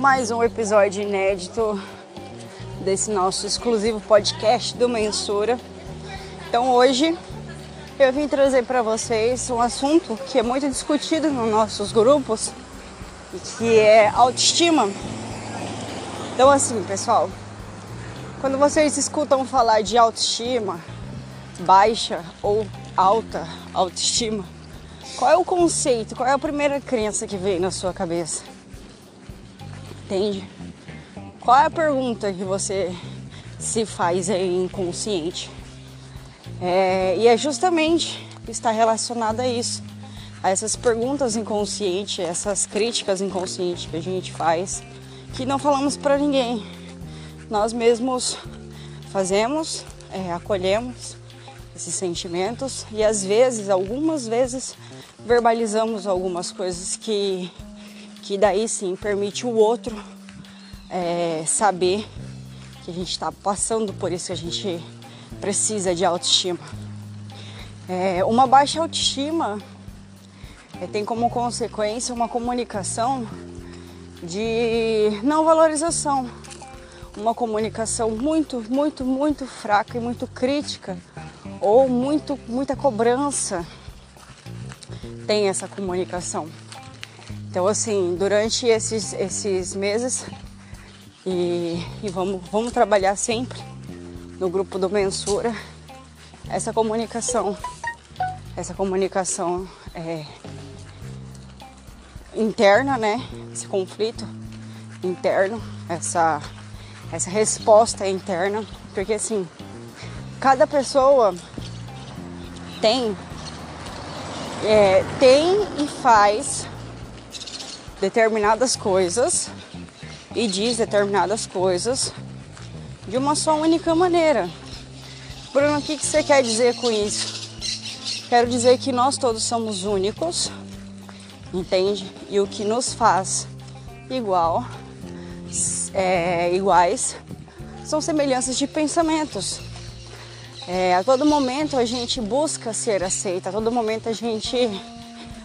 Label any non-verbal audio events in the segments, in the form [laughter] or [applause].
mais um episódio inédito desse nosso exclusivo podcast do Mensura. Então hoje eu vim trazer para vocês um assunto que é muito discutido nos nossos grupos que é autoestima. Então assim, pessoal, quando vocês escutam falar de autoestima, baixa ou alta autoestima, qual é o conceito, qual é a primeira crença que vem na sua cabeça? Entende? Qual é a pergunta que você se faz aí inconsciente? É, e é justamente está relacionado a isso, a essas perguntas inconscientes, essas críticas inconscientes que a gente faz, que não falamos para ninguém. Nós mesmos fazemos, é, acolhemos esses sentimentos e às vezes, algumas vezes, verbalizamos algumas coisas que, que daí sim permite o outro é, saber que a gente está passando por isso que a gente precisa de autoestima. É, uma baixa autoestima é, tem como consequência uma comunicação de não valorização, uma comunicação muito, muito, muito fraca e muito crítica ou muito, muita cobrança tem essa comunicação. Então, assim, durante esses, esses meses, e, e vamos, vamos trabalhar sempre no grupo do Mensura, essa comunicação, essa comunicação é, interna, né? Esse conflito interno, essa, essa resposta interna, porque assim, cada pessoa tem é, tem e faz determinadas coisas e diz determinadas coisas de uma só única maneira. Bruno, o que, você quer dizer com isso? Quero dizer que nós todos somos únicos, entende? E o que nos faz igual, é, iguais, são semelhanças de pensamentos. É, a todo momento a gente busca ser aceita, a todo momento a gente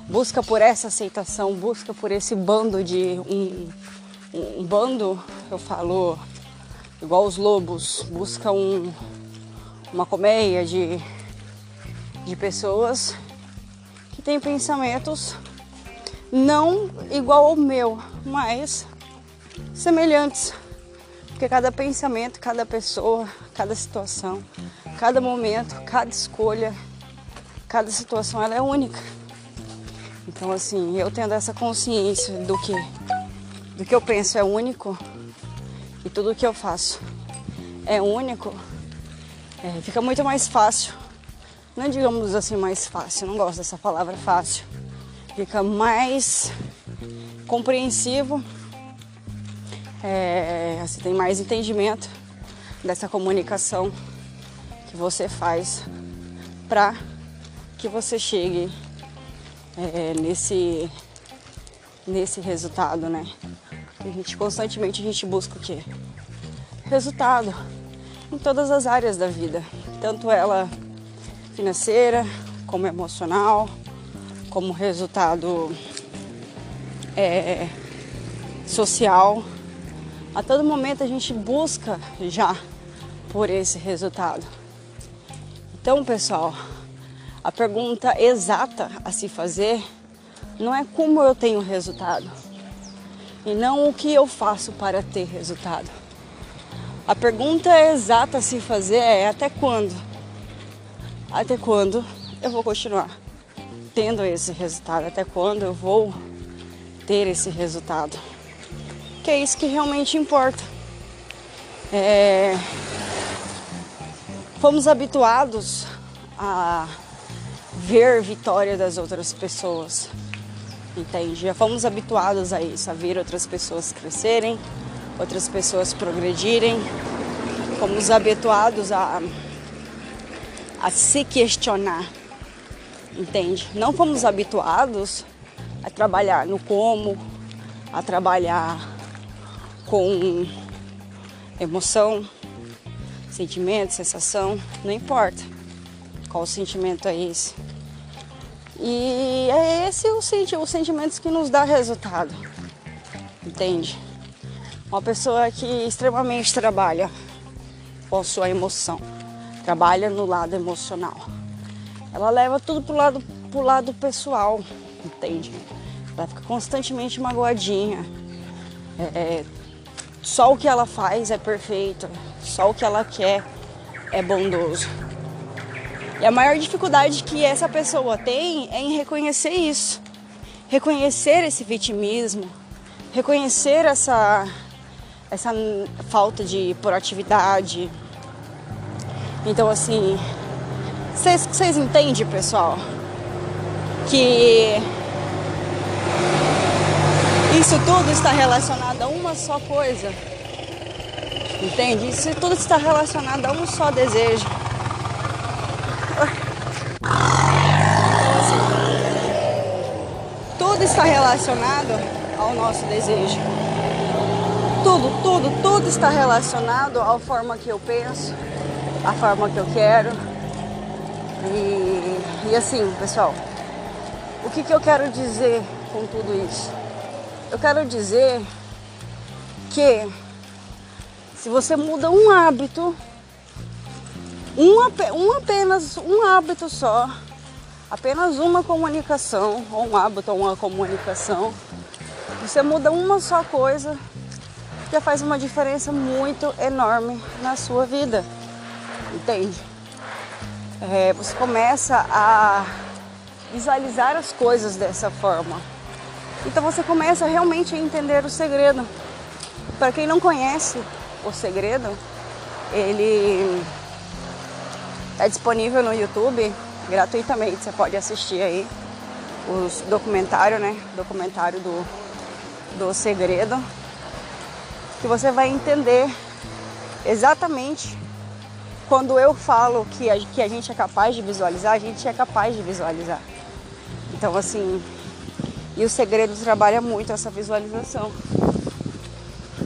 busca por essa aceitação, busca por esse bando de um, um, bando, eu falo igual os lobos, busca um, uma colmeia de, de pessoas que têm pensamentos não igual ao meu, mas semelhantes. Porque cada pensamento, cada pessoa, cada situação Cada momento, cada escolha, cada situação ela é única. Então assim, eu tendo essa consciência do que do que eu penso é único e tudo que eu faço é único, é, fica muito mais fácil. Não digamos assim mais fácil, não gosto dessa palavra fácil. Fica mais compreensivo, é, você tem mais entendimento dessa comunicação que você faz para que você chegue é, nesse, nesse resultado, né? A gente constantemente a gente busca o quê? Resultado em todas as áreas da vida, tanto ela financeira, como emocional, como resultado é, social. A todo momento a gente busca já por esse resultado. Então, pessoal, a pergunta exata a se fazer não é como eu tenho resultado e não o que eu faço para ter resultado. A pergunta exata a se fazer é até quando? Até quando eu vou continuar tendo esse resultado? Até quando eu vou ter esse resultado? Que é isso que realmente importa. É, fomos habituados a ver vitória das outras pessoas, entende? Já fomos habituados a isso, a ver outras pessoas crescerem, outras pessoas progredirem, fomos habituados a, a se questionar, entende? Não fomos habituados a trabalhar no como, a trabalhar com emoção, sentimento, sensação, não importa qual sentimento é esse. E é esse o, senti os sentimentos que nos dá resultado, entende? Uma pessoa que extremamente trabalha com sua emoção, trabalha no lado emocional. Ela leva tudo pro lado, pro lado pessoal, entende? Ela fica constantemente magoadinha. É, é, só o que ela faz é perfeito, só o que ela quer é bondoso. E a maior dificuldade que essa pessoa tem é em reconhecer isso, reconhecer esse vitimismo, reconhecer essa, essa falta de proatividade. Então, assim, vocês entendem, pessoal, que isso tudo está relacionado a uma só coisa. Entende? Isso tudo está relacionado a um só desejo. Então, assim, tudo está relacionado ao nosso desejo. Tudo, tudo, tudo está relacionado à forma que eu penso, à forma que eu quero. E, e assim, pessoal, o que, que eu quero dizer com tudo isso? Eu quero dizer que se você muda um hábito, um, um apenas um hábito só, apenas uma comunicação, ou um hábito ou uma comunicação, você muda uma só coisa, já faz uma diferença muito enorme na sua vida. Entende? É, você começa a visualizar as coisas dessa forma. Então você começa realmente a entender o segredo. Para quem não conhece o segredo, ele é disponível no YouTube gratuitamente. Você pode assistir aí os documentário, né? Documentário do, do segredo. Que você vai entender exatamente quando eu falo que a, que a gente é capaz de visualizar, a gente é capaz de visualizar. Então, assim, e o segredo trabalha muito essa visualização.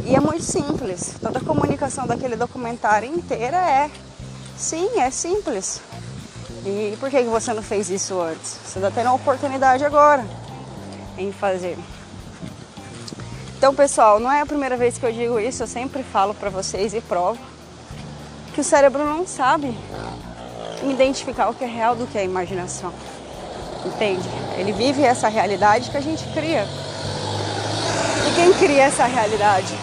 E é muito simples. Toda a comunicação daquele documentário inteira é. Sim, é simples. E por que você não fez isso antes? Você está tendo a oportunidade agora em fazer. Então, pessoal, não é a primeira vez que eu digo isso, eu sempre falo para vocês e provo que o cérebro não sabe identificar o que é real do que é imaginação. Entende? Ele vive essa realidade que a gente cria. E quem cria essa realidade?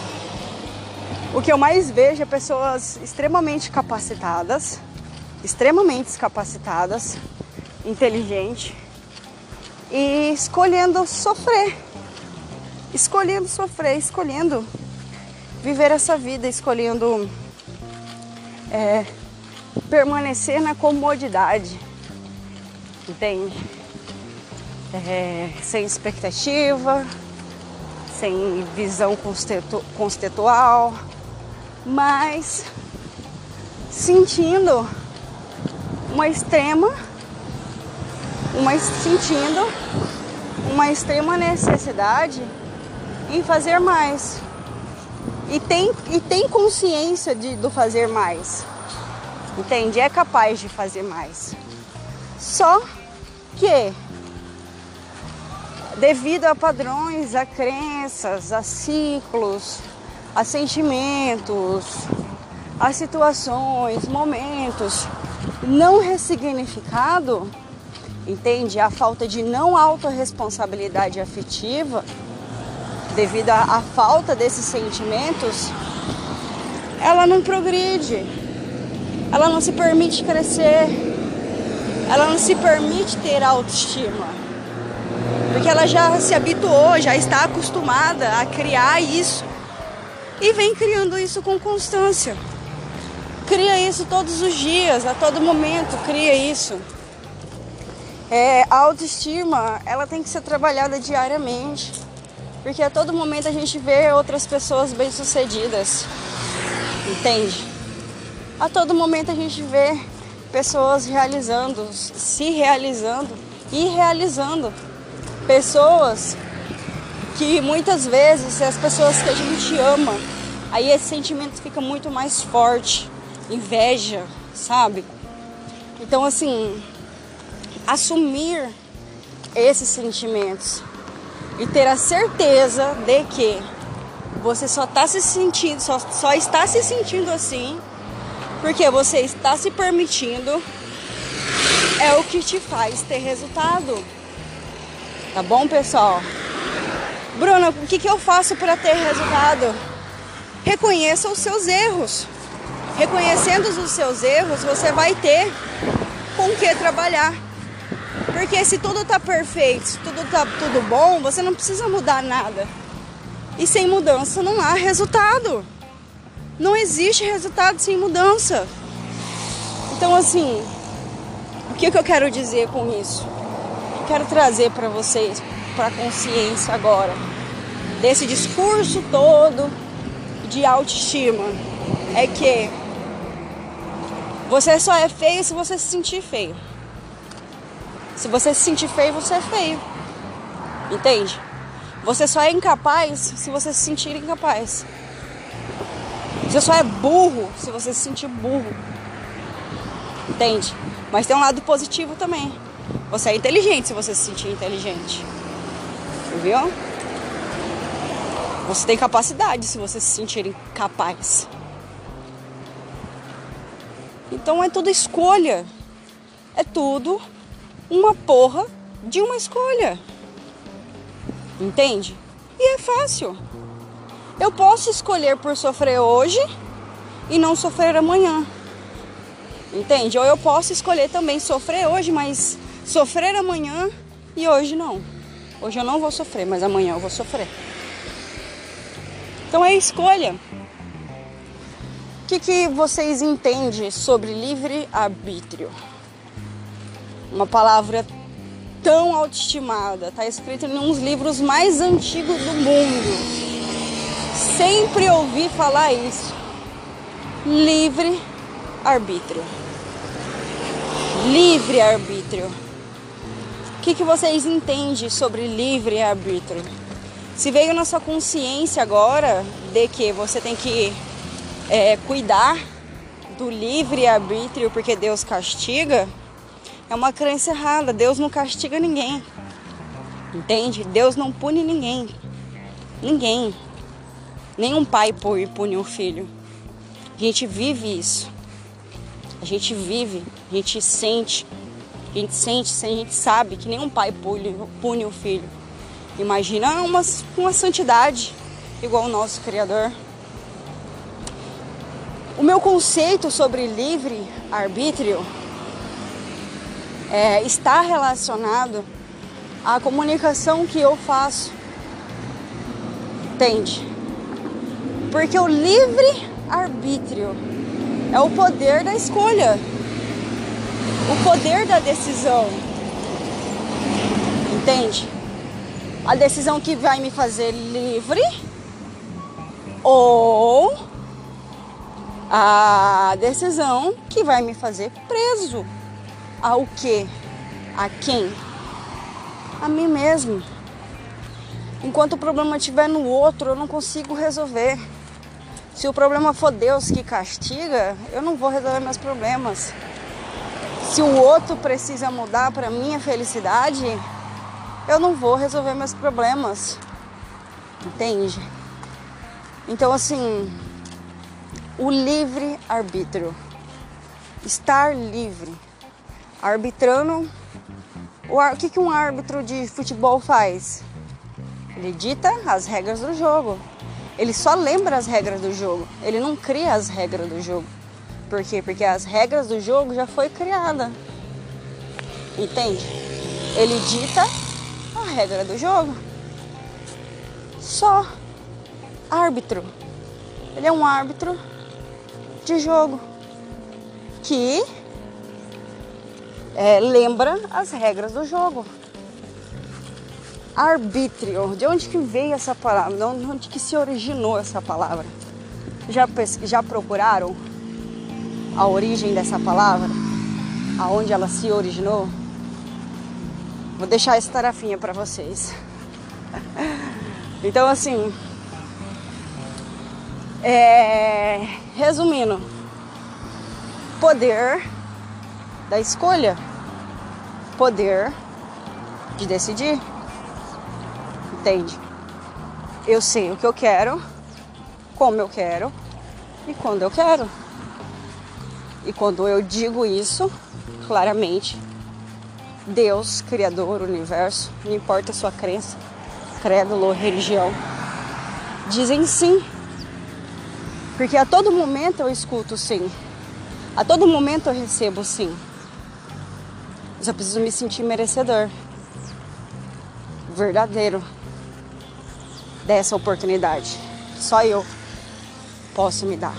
O que eu mais vejo é pessoas extremamente capacitadas, extremamente capacitadas, inteligentes e escolhendo sofrer. Escolhendo sofrer, escolhendo viver essa vida, escolhendo é, permanecer na comodidade. Entende? é, sem expectativa, sem visão conceitual, mas sentindo uma extrema, uma sentindo uma extrema necessidade em fazer mais. E tem, e tem consciência de, do fazer mais. Entende? É capaz de fazer mais. Só que devido a padrões, a crenças, a ciclos, a sentimentos, a situações, momentos não ressignificado, entende? A falta de não autorresponsabilidade afetiva, devido à falta desses sentimentos, ela não progride, ela não se permite crescer, ela não se permite ter autoestima porque ela já se habituou, já está acostumada a criar isso e vem criando isso com constância. Cria isso todos os dias, a todo momento, cria isso. É, a autoestima, ela tem que ser trabalhada diariamente, porque a todo momento a gente vê outras pessoas bem-sucedidas, entende? A todo momento a gente vê pessoas realizando, se realizando e realizando pessoas que muitas vezes as pessoas que a gente ama, aí esse sentimento fica muito mais forte, inveja, sabe? Então assim, assumir esses sentimentos e ter a certeza de que você só está se sentindo, só, só está se sentindo assim porque você está se permitindo é o que te faz ter resultado. Tá bom, pessoal? Bruna, o que, que eu faço para ter resultado? Reconheça os seus erros. Reconhecendo os seus erros, você vai ter com que trabalhar. Porque se tudo tá perfeito, se tudo tá tudo bom, você não precisa mudar nada. E sem mudança não há resultado. Não existe resultado sem mudança. Então assim, o que, que eu quero dizer com isso? Eu quero trazer para vocês, para consciência agora, desse discurso todo de autoestima. É que você só é feio se você se sentir feio. Se você se sentir feio, você é feio. Entende? Você só é incapaz se você se sentir incapaz. Você só é burro se você se sentir burro. Entende? Mas tem um lado positivo também. Você é inteligente se você se sentir inteligente. Viu? Você tem capacidade se você se sentir capaz. Então é tudo escolha. É tudo uma porra de uma escolha. Entende? E é fácil. Eu posso escolher por sofrer hoje e não sofrer amanhã. Entende? Ou eu posso escolher também sofrer hoje, mas sofrer amanhã e hoje não. Hoje eu não vou sofrer, mas amanhã eu vou sofrer. Então é escolha. O que, que vocês entendem sobre livre-arbítrio? Uma palavra tão autoestimada, está escrita em uns livros mais antigos do mundo sempre ouvi falar isso. Livre arbítrio. Livre arbítrio. O que, que vocês entendem sobre livre arbítrio? Se veio na sua consciência agora de que você tem que é, cuidar do livre arbítrio porque Deus castiga, é uma crença errada. Deus não castiga ninguém. Entende? Deus não pune ninguém. Ninguém. Nenhum pai pune um filho. A gente vive isso. A gente vive, a gente sente, a gente sente, a gente sabe que nenhum pai pune, pune o filho. Imagina uma, uma santidade igual o nosso Criador. O meu conceito sobre livre arbítrio é, está relacionado à comunicação que eu faço. Entende? Porque o livre arbítrio é o poder da escolha, o poder da decisão. Entende? A decisão que vai me fazer livre ou a decisão que vai me fazer preso ao que? A quem? A mim mesmo. Enquanto o problema estiver no outro, eu não consigo resolver. Se o problema for Deus que castiga, eu não vou resolver meus problemas. Se o outro precisa mudar para minha felicidade, eu não vou resolver meus problemas. Entende? Então assim, o livre arbítrio. Estar livre. Arbitrando. O que, que um árbitro de futebol faz? Ele dita as regras do jogo. Ele só lembra as regras do jogo. Ele não cria as regras do jogo. Por quê? Porque as regras do jogo já foi criada. Entende? Ele dita a regra do jogo. Só árbitro. Ele é um árbitro de jogo que é, lembra as regras do jogo arbítrio. De onde que veio essa palavra? De onde que se originou essa palavra? Já, já procuraram a origem dessa palavra? Aonde ela se originou? Vou deixar essa tarefinha para vocês. [laughs] Então, assim, é, resumindo, poder da escolha, poder de decidir entende? Eu sei o que eu quero, como eu quero e quando eu quero. E quando eu digo isso, claramente, Deus, Criador, Universo, não importa a sua crença, crédulo, religião, dizem sim. Porque a todo momento eu escuto sim. A todo momento eu recebo sim. Mas eu preciso me sentir merecedor. Verdadeiro. Dessa oportunidade. Só eu posso me dar.